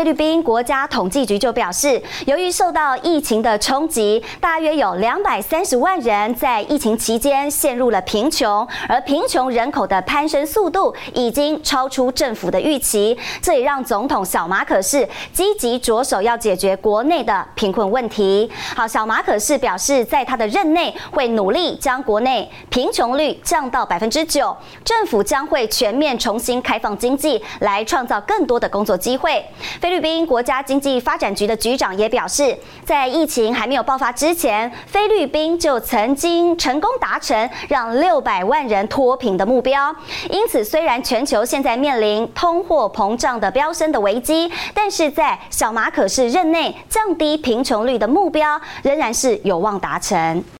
菲律宾国家统计局就表示，由于受到疫情的冲击，大约有两百三十万人在疫情期间陷入了贫穷，而贫穷人口的攀升速度已经超出政府的预期，这也让总统小马可是积极着手要解决国内的贫困问题。好，小马可是表示，在他的任内会努力将国内贫穷率降到百分之九，政府将会全面重新开放经济，来创造更多的工作机会。菲菲律宾国家经济发展局的局长也表示，在疫情还没有爆发之前，菲律宾就曾经成功达成让六百万人脱贫的目标。因此，虽然全球现在面临通货膨胀的飙升的危机，但是在小马可仕任内降低贫穷率的目标仍然是有望达成。